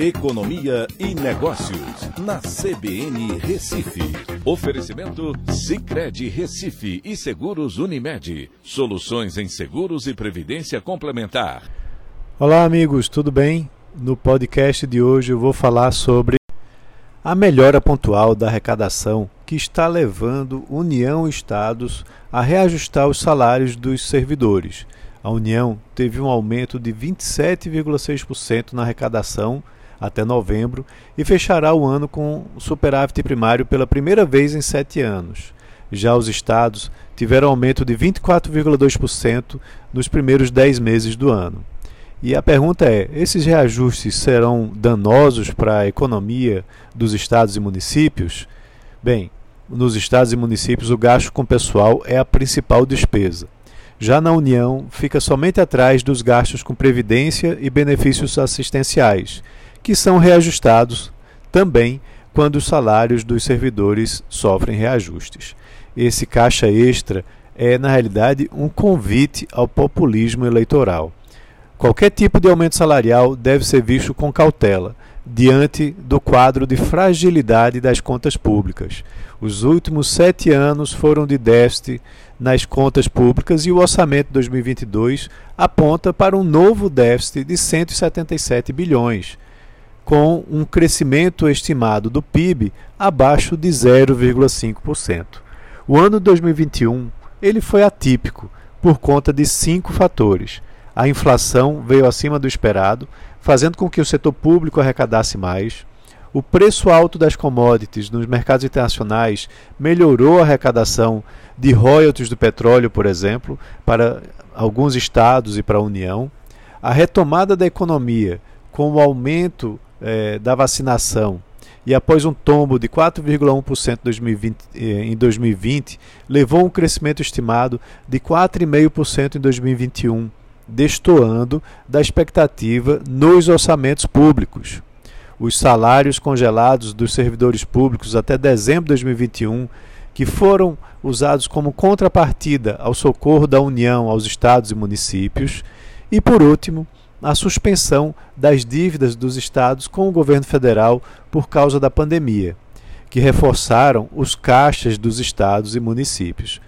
Economia e Negócios, na CBN Recife. Oferecimento Cicred Recife e Seguros Unimed. Soluções em seguros e previdência complementar. Olá, amigos, tudo bem? No podcast de hoje eu vou falar sobre a melhora pontual da arrecadação que está levando União e Estados a reajustar os salários dos servidores. A União teve um aumento de 27,6% na arrecadação até novembro e fechará o ano com superávit primário pela primeira vez em sete anos. Já os estados tiveram aumento de 24,2% nos primeiros dez meses do ano. E a pergunta é: esses reajustes serão danosos para a economia dos estados e municípios? Bem, nos estados e municípios o gasto com pessoal é a principal despesa. Já na União, fica somente atrás dos gastos com previdência e benefícios assistenciais, que são reajustados também quando os salários dos servidores sofrem reajustes. Esse caixa extra é, na realidade, um convite ao populismo eleitoral. Qualquer tipo de aumento salarial deve ser visto com cautela, diante do quadro de fragilidade das contas públicas. Os últimos sete anos foram de déficit nas contas públicas e o orçamento de 2022 aponta para um novo déficit de 177 bilhões com um crescimento estimado do PIB abaixo de 0,5%. O ano 2021 ele foi atípico por conta de cinco fatores. A inflação veio acima do esperado, fazendo com que o setor público arrecadasse mais. O preço alto das commodities nos mercados internacionais melhorou a arrecadação de royalties do petróleo, por exemplo, para alguns estados e para a União. A retomada da economia com o aumento é, da vacinação e após um tombo de 4,1% em 2020, levou um crescimento estimado de 4,5% em 2021, destoando da expectativa nos orçamentos públicos. Os salários congelados dos servidores públicos até dezembro de 2021, que foram usados como contrapartida ao socorro da União aos estados e municípios, e por último, a suspensão das dívidas dos estados com o governo federal por causa da pandemia, que reforçaram os caixas dos estados e municípios.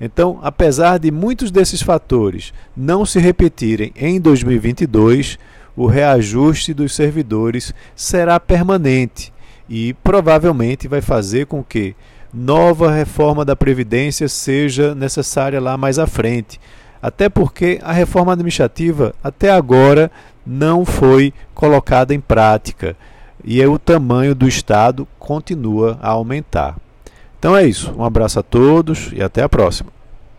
Então, apesar de muitos desses fatores não se repetirem em 2022, o reajuste dos servidores será permanente e provavelmente vai fazer com que nova reforma da Previdência seja necessária lá mais à frente até porque a reforma administrativa até agora não foi colocada em prática e o tamanho do Estado continua a aumentar. Então é isso. Um abraço a todos e até a próxima.